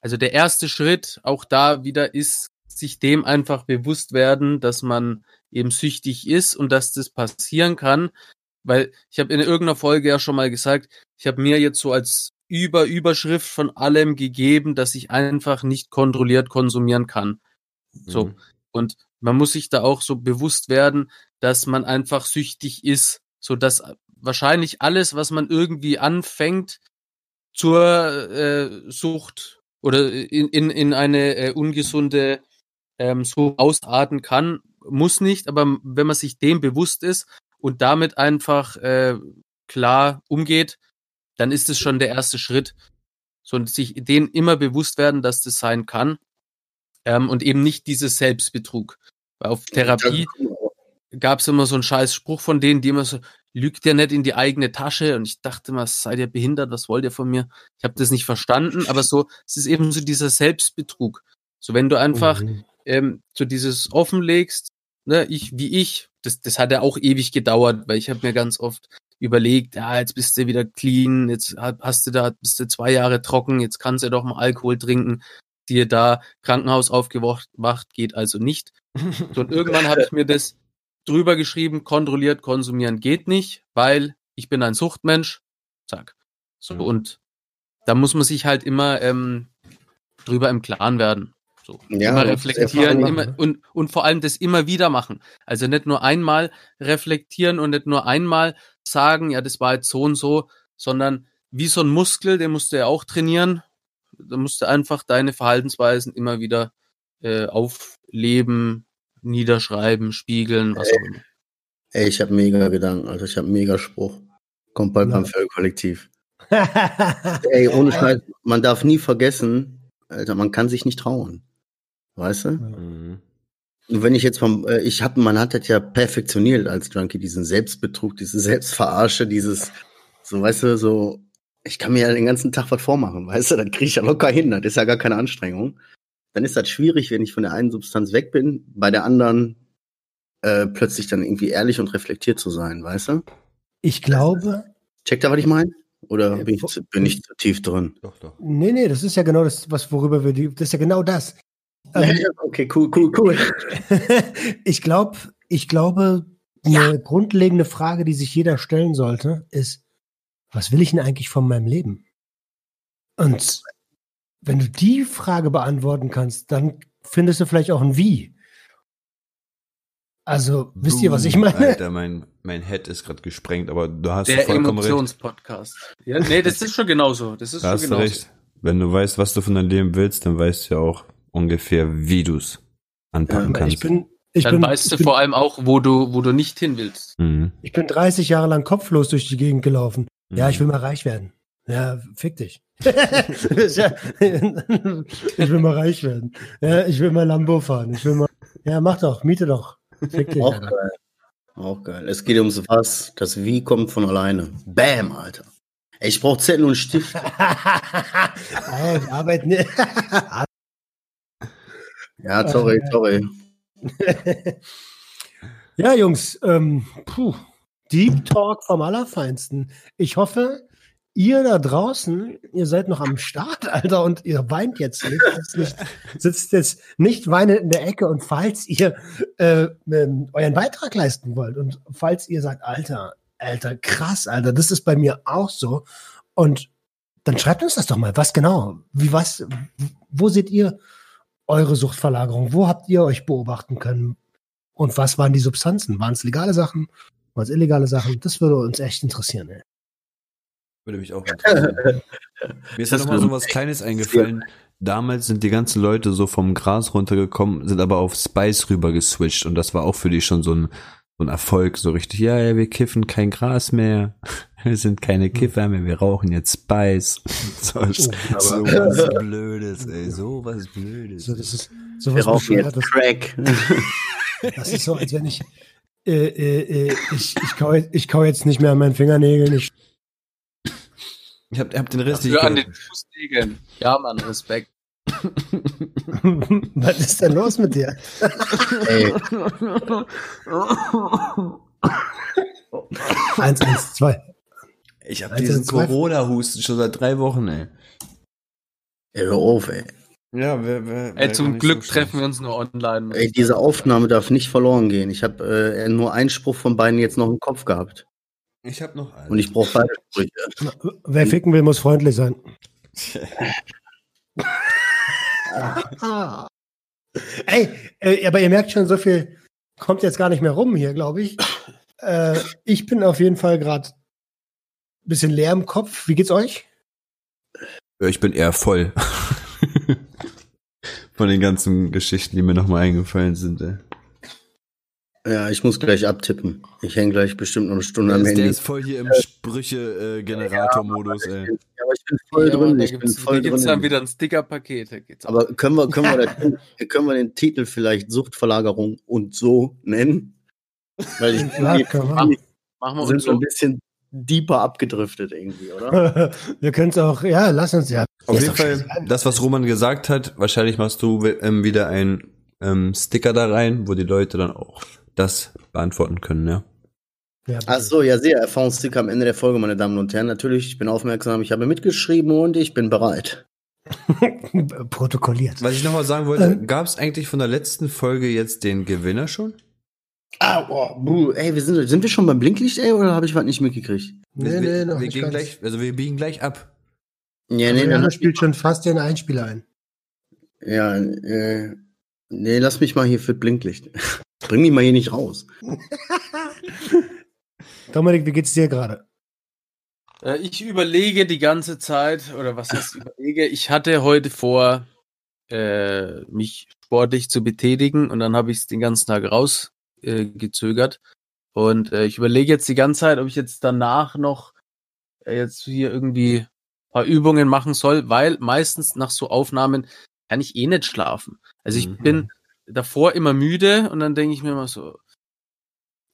also der erste Schritt auch da wieder ist, sich dem einfach bewusst werden, dass man eben süchtig ist und dass das passieren kann. Weil ich habe in irgendeiner Folge ja schon mal gesagt, ich habe mir jetzt so als Über Überschrift von allem gegeben, dass ich einfach nicht kontrolliert konsumieren kann. So. Mhm. Und man muss sich da auch so bewusst werden, dass man einfach süchtig ist, so dass wahrscheinlich alles, was man irgendwie anfängt, zur äh, Sucht oder in, in, in eine äh, ungesunde ähm, Sucht ausarten kann, muss nicht, aber wenn man sich dem bewusst ist und damit einfach äh, klar umgeht, dann ist es schon der erste Schritt. So und sich den immer bewusst werden, dass das sein kann ähm, und eben nicht dieses Selbstbetrug. Weil auf Therapie gab es immer so einen scheiß Spruch von denen, die immer so, lügt ihr nicht in die eigene Tasche? Und ich dachte immer, seid ihr behindert, was wollt ihr von mir? Ich habe das nicht verstanden, aber so, es ist eben so dieser Selbstbetrug. So, wenn du einfach Mhm. Ähm, so dieses offenlegst, ne, ich wie ich, das, das hat ja auch ewig gedauert, weil ich habe mir ganz oft überlegt, ja, jetzt bist du wieder clean, jetzt hast du da, bist du zwei Jahre trocken, jetzt kannst du doch mal Alkohol trinken, dir da Krankenhaus aufgewacht, wacht, geht also nicht. So, und irgendwann habe ich mir das drüber geschrieben, kontrolliert konsumieren geht nicht, weil ich bin ein Suchtmensch. Zack. So, Mhm. und da muss man sich halt immer ähm, drüber im Klaren werden. So. Ja, immer reflektieren, immer, und, und vor allem das immer wieder machen. Also nicht nur einmal reflektieren und nicht nur einmal sagen, ja, das war jetzt so und so, sondern wie so ein Muskel, den musst du ja auch trainieren. Da musst du einfach deine Verhaltensweisen immer wieder äh, aufleben, niederschreiben, spiegeln, was auch immer. Ey, ich habe mega Gedanken, also ich habe mega Spruch. Kommt bald Ja. beim Völkollektiv. Ey, ohne Scheiß, man darf nie vergessen, Alter, man kann sich nicht trauen. Weißt du? Mhm. Und wenn ich jetzt vom, äh, ich habe, man hat das ja perfektioniert als Junkie, diesen Selbstbetrug, diese Selbstverarsche, dieses, so, weißt du, so, ich kann mir ja den ganzen Tag was vormachen, weißt du, das kriege ich ja locker hin, das ist ja gar keine Anstrengung. Dann ist das schwierig, wenn ich von der einen Substanz weg bin, bei der anderen äh, plötzlich dann irgendwie ehrlich und reflektiert zu sein, weißt du? Ich glaube, Checkt ihr, was ich meine? Oder bin ich, bin ich zu tief drin? Doch, doch. nee, nee, das ist ja genau das, was worüber wir die, das ist ja genau das. Ähm, okay, cool, cool, cool. ich glaube, ich glaube, eine grundlegende Frage, die sich jeder stellen sollte, ist, was will ich denn eigentlich von meinem Leben? Und wenn du die Frage beantworten kannst, dann findest du vielleicht auch ein Wie. Also, wisst ihr, was ich meine? Alter, mein, mein Head ist gerade gesprengt, aber du hast Der vollkommen recht. Emotionspodcast. Ja, nee, das ist schon genauso. Das ist Da schon hast du genauso. recht. Wenn du weißt, was du von deinem Leben willst, dann weißt du ja auch ungefähr, wie du es anpacken Ja, kannst. Ich bin, ich Dann bin, weißt ich du bin, vor allem auch, wo du, wo du nicht hin willst. Mhm. ich bin 30 Jahre lang kopflos durch die Gegend gelaufen. Ja, Mhm. ich will mal reich werden. Ja, fick dich. Ja- ich will mal reich werden. Ja, ich will mal Lambo fahren. Ich will mal, ja, mach doch, miete doch. Fick dich. Auch Alter. geil. Auch geil. Es geht ums Was. Das Wie kommt von alleine. Bam, Alter. Ey, Ich brauche Zettel und Stift. Arbeiten nicht. Ja, sorry, sorry. ja, Jungs, ähm, puh, Deep Talk vom Allerfeinsten. Ich hoffe, ihr da draußen, ihr seid noch am Start, Alter, und ihr weint jetzt nicht, sitzt, nicht, sitzt jetzt nicht weinend in der Ecke. Und falls ihr äh, ähm, euren Beitrag leisten wollt und falls ihr sagt, Alter, Alter, krass, Alter, das ist bei mir auch so. Und dann schreibt uns das doch mal. Was genau? Wie was? Wo seht ihr eure Suchtverlagerung? Wo habt ihr euch beobachten können? Und was waren die Substanzen? Waren es legale Sachen? Waren es illegale Sachen? Das würde uns echt interessieren. Ey. Würde mich auch interessieren. Mir ist ja Das noch mal so was Kleines eingefallen. Damals sind die ganzen Leute so vom Gras runtergekommen, sind aber auf Spice rüber geswitcht und das war auch für die schon so ein, so ein Erfolg, so richtig, ja, ja, wir kiffen kein Gras mehr, wir sind keine Kiffer mehr, wir rauchen jetzt Spice. So, so was Blödes, ey, so was Blödes. So, das ist so Wir was rauchen jetzt Bescheuertes. Crack. Das ist so, als wenn ich äh, äh, äh, ich, ich, kau, jetzt- ich kau jetzt nicht mehr an meinen Fingernägeln. Ich, Ich hab, hab den Rest nicht an den Fußnägeln. Ja, Mann, Respekt. was ist denn los mit dir? Ey, Eins, eins, zwei. Ich hab Alter, diesen Corona-Husten schon seit drei Wochen, ey. ey, hör auf, ey. Ja, wer, wer, Ey, zum Glück treffen wir uns nur online. Ey, diese. Aufnahme darf nicht verloren gehen. Ich habe äh, nur einen Spruch von beiden jetzt noch im Kopf gehabt. Ich hab noch einen. Und ich brauche beide Sprüche. Wer ficken will, muss freundlich sein. Ey, äh, aber ihr merkt schon, so viel kommt jetzt gar nicht mehr rum hier, glaube ich. Äh, ich bin auf jeden Fall gerade ein bisschen leer im Kopf. Wie geht's euch? Ich bin eher voll. Von den ganzen Geschichten, die mir nochmal eingefallen sind, ey. Ja, ich muss gleich abtippen. Ich hänge gleich bestimmt noch eine Stunde am Der ist, Handy. der ist voll hier im Sprüche-Generator-Modus, ey. Ja, aber ich bin voll Ja, drin. da Ich bin voll da gibt's dann drin. wieder ein Sticker-Paket. Aber können wir, können, wir das, können wir den Titel vielleicht Suchtverlagerung und so nennen? Weil ich Ja, wir können wir. Machen wir sind uns so ein bisschen deeper abgedriftet irgendwie, oder? Wir können es auch, ja, lass uns ja. Auf jeden Fall, das, was Roman gesagt hat, wahrscheinlich machst du ähm, wieder einen ähm, Sticker da rein, wo die Leute dann auch das beantworten können, ja. Ja, Ach so, ja, sehr Erfahrungssticker am Ende der Folge, meine Damen und Herren. Natürlich, ich bin aufmerksam, ich habe mitgeschrieben und ich bin bereit. Protokolliert. Was ich nochmal sagen wollte, Ähm. gab es eigentlich von der letzten Folge jetzt den Gewinner schon? Ah, oh, buh, ey, wir sind, sind wir schon beim Blinklicht, ey, oder habe ich was nicht mitgekriegt? wir, Nee, wir, nee, noch wir nicht gehen gleich, also wir biegen gleich ab. Ja, nee, dann, spielt schon fast den Einspieler ein. ja, äh, nee, lass mich mal hier für Blinklicht. Bring mich mal hier nicht raus. Dominik, wie geht's dir gerade? Äh, Ich überlege die ganze Zeit, oder was heißt überlege? Ich hatte heute vor, äh, mich sportlich zu betätigen und dann habe ich es den ganzen Tag rausgezögert. Äh, gezögert. und äh, ich überlege jetzt die ganze Zeit, ob ich jetzt danach noch äh, jetzt hier irgendwie ein paar Übungen machen soll, weil meistens nach so Aufnahmen kann ich eh nicht schlafen. Also ich Mhm. bin davor immer müde und dann denke ich mir immer so,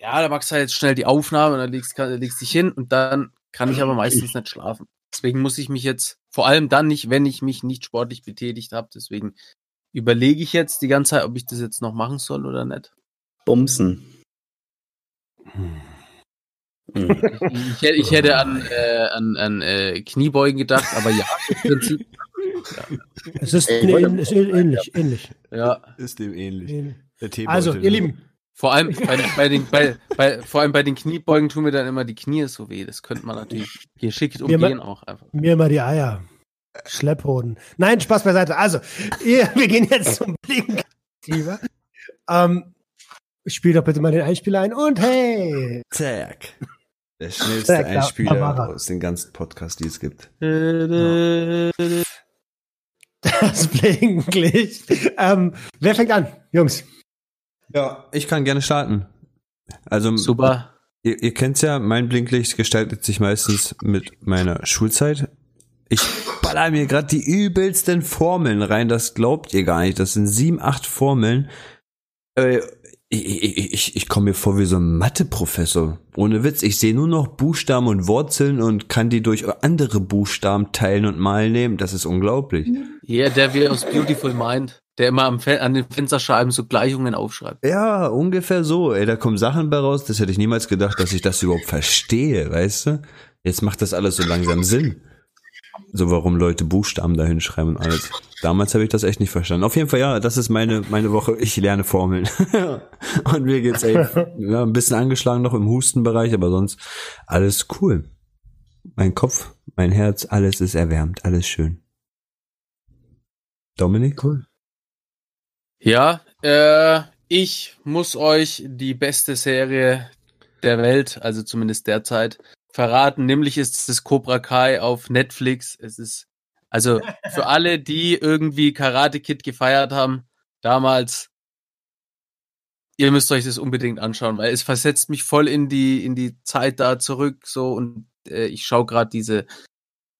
ja, da machst du halt jetzt schnell die Aufnahme und dann legst, kann, legst dich hin und dann kann ich aber meistens nicht schlafen. Deswegen muss ich mich jetzt, vor allem dann nicht, wenn ich mich nicht sportlich betätigt habe, deswegen überlege ich jetzt die ganze Zeit, ob ich das jetzt noch machen soll oder nicht. Bumsen. Hm. Ich, hätte- ich hätte an, äh, an, an äh, Kniebeugen gedacht, aber ja, im Prinzip, Es ist, Ey, nee, wollte- ist ähnlich, ähnlich. ja. Ist dem ähnlich. ähnlich. Also, ihr Lieben, Vor allem bei, bei den, bei, bei, vor allem bei den Kniebeugen tun mir dann immer die Knie so weh. Das könnte man natürlich geschickt umgehen auch einfach. mir mal die Eier. Schlepphoden. Nein, Spaß beiseite. Also, ihr, wir gehen jetzt zum Blink. Lieber. Ähm, spiel doch bitte mal den Einspieler ein und hey! Zack. Der schnellste Zack, Einspieler er. aus den ganzen Podcasts, die es gibt. Das Blinklicht. Ähm, wer fängt an? Jungs. Ja, ich kann gerne starten. Also, Super. ihr, ihr kennt's ja, mein Blinklicht gestaltet sich meistens mit meiner Schulzeit. Ich baller mir gerade die übelsten Formeln rein, das glaubt ihr gar nicht. Das sind sieben, acht Formeln. Äh, ich, ich, ich, ich komme mir vor wie so ein Mathe-Professor. Ohne Witz. Ich sehe nur noch Buchstaben und Wurzeln und kann die durch andere Buchstaben teilen und mal nehmen. Das ist unglaublich. Ja, der wie aus Beautiful Mind, der immer an den Fensterscheiben so Gleichungen aufschreibt. Ja, ungefähr so. Ey, da kommen Sachen bei raus, das hätte ich niemals gedacht, dass ich das überhaupt verstehe, weißt du? Jetzt macht das alles so langsam Sinn. So, warum Leute Buchstaben da hinschreiben und alles. Damals habe ich das echt nicht verstanden. Auf jeden Fall, ja, das ist meine, meine Woche. Ich lerne Formeln. und mir geht's ey, ja, ein bisschen angeschlagen noch im Hustenbereich, aber sonst alles cool. Mein Kopf, mein Herz, alles ist erwärmt, alles schön. Dominik? Cool. Ja, äh, ich muss euch die beste Serie der Welt, also zumindest derzeit, verraten. Nämlich ist es Cobra Kai auf Netflix. Es ist, also für alle, die irgendwie Karate Kid gefeiert haben, damals, ihr müsst euch das unbedingt anschauen, weil es versetzt mich voll in die, in die Zeit da zurück, so, und äh, ich schaue gerade diese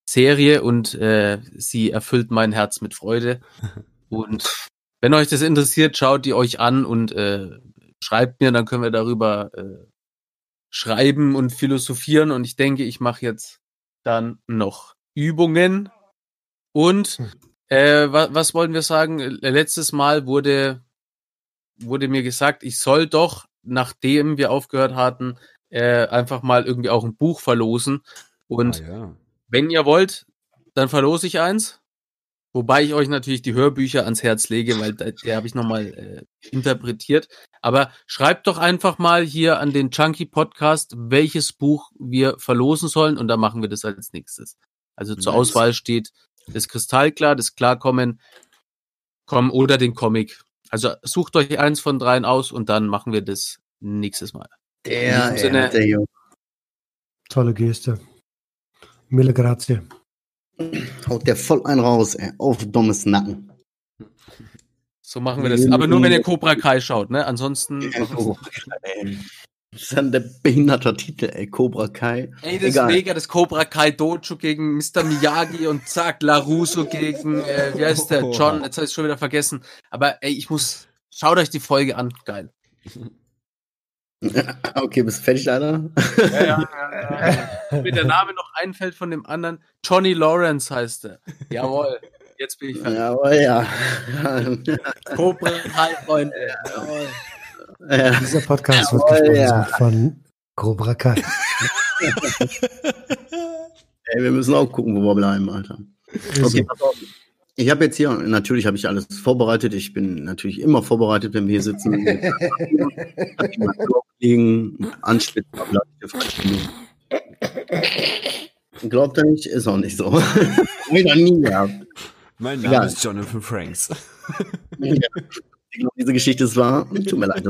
Serie und äh, sie erfüllt mein Herz mit Freude. Und wenn euch das interessiert, schaut die euch an und äh, schreibt mir, dann können wir darüber äh, schreiben und philosophieren. Und ich denke, ich mache jetzt dann noch Übungen. Und äh, was, was wollen wir sagen? Äh, Letztes Mal wurde, wurde mir gesagt, ich soll doch, nachdem wir aufgehört hatten, äh, einfach mal irgendwie auch ein Buch verlosen. Und Ah, ja. wenn ihr wollt, dann verlose ich eins. Wobei ich euch natürlich die Hörbücher ans Herz lege, weil da, der habe ich nochmal äh, interpretiert. Aber schreibt doch einfach mal hier an den Chunky Podcast, welches Buch wir verlosen sollen und dann machen wir das als nächstes. Also zur Nice. Auswahl steht das Kristallklar, das Klarkommen, komm oder den Comic. Also sucht euch eins von dreien aus und dann machen wir das nächstes Mal. Der, Sinne- der Junge. Tolle Geste. Mille grazie. Haut der voll einen raus, ey. Auf dummes Nacken. So machen wir das. Aber nur wenn ihr Cobra Kai schaut, ne? Ansonsten. Oh, ey. Das ist dann der behinderte Titel, ey. Cobra Kai. Ey, das Egal. ist mega, das Cobra Kai Dojo gegen Mr. Miyagi und zack, LaRusso gegen, äh, wie heißt der, John, jetzt habe ich schon wieder vergessen. Aber ey, ich muss, schaut euch die Folge an, geil. Okay, bist du fertig, Alter? Ja, ja, ja. Mir der Name noch einfällt von dem anderen, Johnny Lawrence heißt er. Jawohl, jetzt bin ich fertig. Jawohl, ja. Cobra Kai, Freunde. Jawohl. ja. Dieser Podcast wird Jawohl, gesponsert ja. von Cobra Kai. Ey, wir müssen auch gucken, wo wir bleiben, Alter. Okay, pass auf. Ich habe jetzt hier, natürlich habe ich alles vorbereitet. Ich bin natürlich immer vorbereitet, wenn wir hier sitzen. Liegen, Glaubt er nicht, ist auch nicht so. Noch nie gehabt. Mein Name Name ist Jonathan Franks. Ich glaube, diese Geschichte ist wahr. Tut mir leid.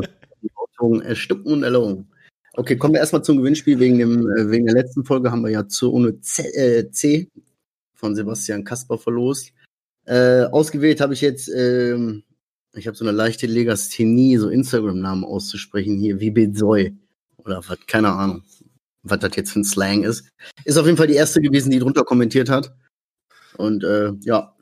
Erstucken und erlogen. Okay, kommen wir erstmal zum Gewinnspiel. Wegen, dem, äh, wegen der letzten Folge haben wir ja Zone C, äh, C von Sebastian Kasper verlost. Äh, ausgewählt habe ich jetzt, ähm, ich habe so eine leichte Legasthenie, so Instagram-Namen auszusprechen hier, wie Bezoy. Oder was, keine Ahnung, was das jetzt für ein Slang ist. Ist auf jeden Fall die erste gewesen, die drunter kommentiert hat. Und äh, ja,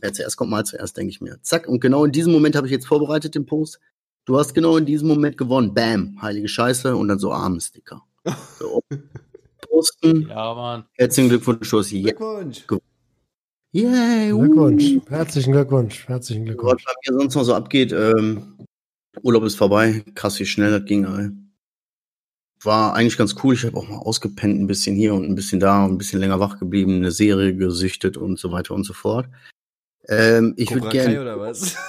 wer zuerst kommt, mal zuerst, denke ich mir. Zack, und genau in diesem Moment habe ich jetzt vorbereitet den Post. Du hast genau in diesem Moment gewonnen. Bam, heilige Scheiße und dann so Armensticker. So. Posten. Ja, Mann. Herzlichen Glückwunsch, du hast. Glückwunsch. Yay, uh. Glückwunsch. Herzlichen Glückwunsch. Herzlichen Was Glückwunsch. bei mir sonst noch so abgeht, ähm, Urlaub ist vorbei. Krass, wie schnell das ging, ey. War eigentlich ganz cool. Ich habe auch mal ausgepennt, ein bisschen hier und ein bisschen da und ein bisschen länger wach geblieben, eine Serie gesüchtet und so weiter und so fort. Ähm, ich würde Cobra Kai gerne. oder was?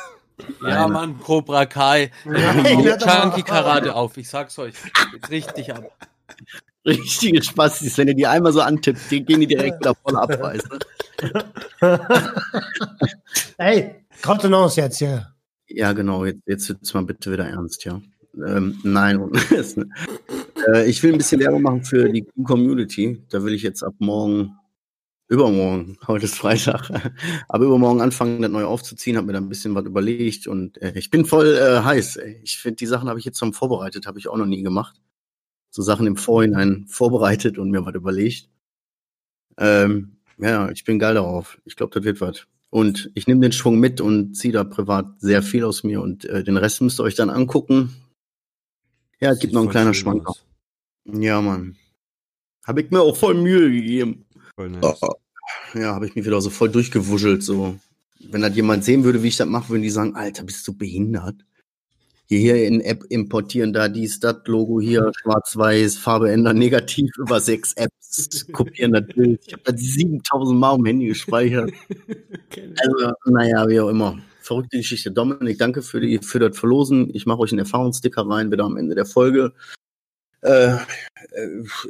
Ja, Nein. Mann, Cobra Kai. Chunky Karate auf, ich sag's euch. Richtig ab. Richtige Spaß, wenn ihr die einmal so antippt, die gehen die direkt voll ab, weißt du? Ey, Kontenance jetzt hier. Ja, genau, jetzt, jetzt wird's mal bitte wieder ernst, ja. Ähm, nein, äh, ich will ein bisschen Werbung machen für die Community. Da will ich jetzt ab morgen, übermorgen, heute ist Freitag, aber übermorgen anfangen, das neu aufzuziehen, habe mir da ein bisschen was überlegt und äh, ich bin voll äh, heiß. Ey. Ich finde, die Sachen habe ich jetzt schon vorbereitet, habe ich auch noch nie gemacht. So Sachen im Vorhinein vorbereitet und mir was überlegt. Ähm, ja, ich bin geil darauf. Ich glaube, das wird was. Und ich nehme den Schwung mit und ziehe da privat sehr viel aus mir und äh, den Rest müsst ihr euch dann angucken. Ja, es gibt noch einen kleinen Schwanker. Ja, Mann. Habe ich mir auch voll Mühe gegeben. Voll nice. Ja, habe ich mich wieder so voll durchgewuschelt. So. Wenn das jemand sehen würde, wie ich das mache, würden die sagen, Alter, bist du behindert? Hierher in App importieren, da dies, das Logo hier, schwarz-weiß, Farbe ändern, negativ über sechs Apps, kopieren das Bild. Ich habe das 7000 Mal im Handy gespeichert. Also, naja, wie auch immer. Verrückte Geschichte. Dominik, danke für, die, für das Verlosen. Ich mache euch einen Erfahrungssticker rein, wieder am Ende der Folge. Äh, äh,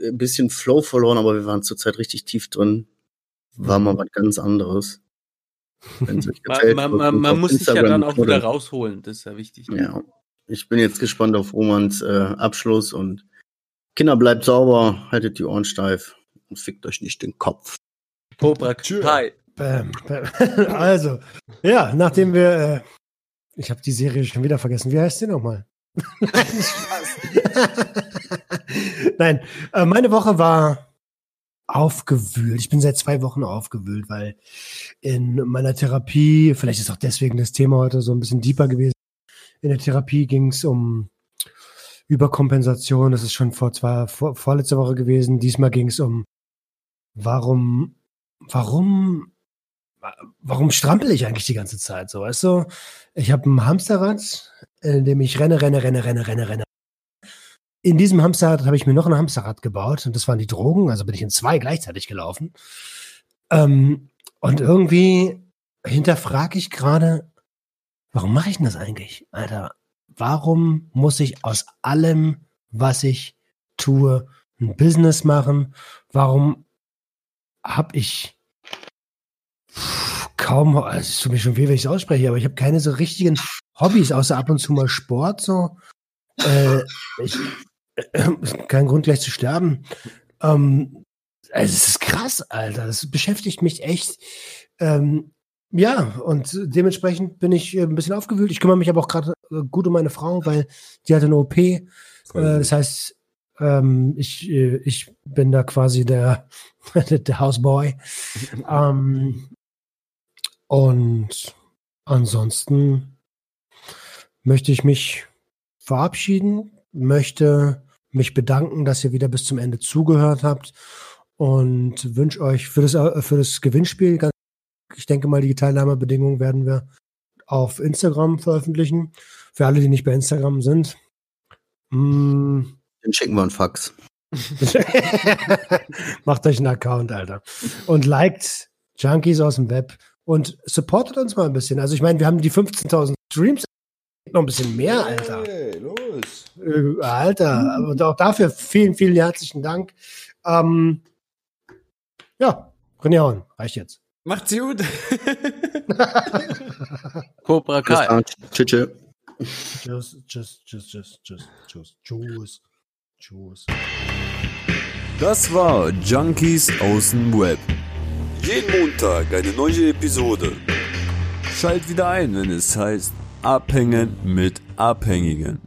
ein bisschen Flow verloren, aber wir waren zurzeit richtig tief drin. War mal was ganz anderes. Man, gefällt, man, man, man muss sich ja dann auch wieder rausholen, das ist ja wichtig. Ja. Ich bin jetzt gespannt auf Romans äh, Abschluss und Kinder, bleibt sauber, haltet die Ohren steif und fickt euch nicht den Kopf. Cobra. Kai. Bam, bam. Also, ja, nachdem wir, äh, ich habe die Serie schon wieder vergessen. Wie heißt die nochmal? Nein, äh, meine Woche war aufgewühlt. Ich bin seit zwei Wochen aufgewühlt, weil in meiner Therapie, vielleicht ist auch deswegen das Thema heute so ein bisschen deeper gewesen. In der Therapie ging es um Überkompensation. Das ist schon vor zwei, vor, vorletzte Woche gewesen. Diesmal ging es um, warum, warum warum strampel ich eigentlich die ganze Zeit so, weißt du? Ich habe ein Hamsterrad, in dem ich renne, renne, renne, renne, renne, renne. In diesem Hamsterrad habe ich mir noch ein Hamsterrad gebaut und das waren die Drogen, also bin ich in zwei gleichzeitig gelaufen. Ähm, und irgendwie hinterfrage ich gerade, warum mache ich denn das eigentlich, Alter? Warum muss ich aus allem, was ich tue, ein Business machen? Warum habe ich kaum, also es tut mir schon weh, wenn ich es ausspreche, aber ich habe keine so richtigen Hobbys, außer ab und zu mal Sport, so. Äh, ich, äh, kein Grund gleich zu sterben. Ähm, also es ist krass, Alter. Das beschäftigt mich echt. Ähm, ja, und dementsprechend bin ich äh, ein bisschen aufgewühlt. Ich kümmere mich aber auch gerade äh, gut um meine Frau, weil die hatte eine OP. Äh, das heißt, ähm, ich, ich bin da quasi der, der Houseboy. ähm, und ansonsten möchte ich mich verabschieden, möchte mich bedanken, dass ihr wieder bis zum Ende zugehört habt und wünsche euch für das, für das Gewinnspiel, ganz, ich denke mal, die Teilnahmebedingungen werden wir auf Instagram veröffentlichen. Für alle, die nicht bei Instagram sind. Mm, Dann schicken wir einen Fax. Macht euch einen Account, Alter. Und liked Junkies aus dem Web und supportet uns mal ein bisschen. Also ich meine, wir haben die 15.000 Streams, noch ein bisschen mehr, Alter. Hey, los. Äh, Alter, und auch dafür vielen, vielen herzlichen Dank. Ähm, ja, René Horn, reicht jetzt. Macht's gut. Cobra Kai. tschüss. Tschüss, tschüss, tschüss, tschüss, tschüss, tschüss, tschüss, tschüss. Das war Junkies aus dem Web. Jeden Montag eine neue Episode. Schalt wieder ein, wenn es heißt Abhängen mit Abhängigen.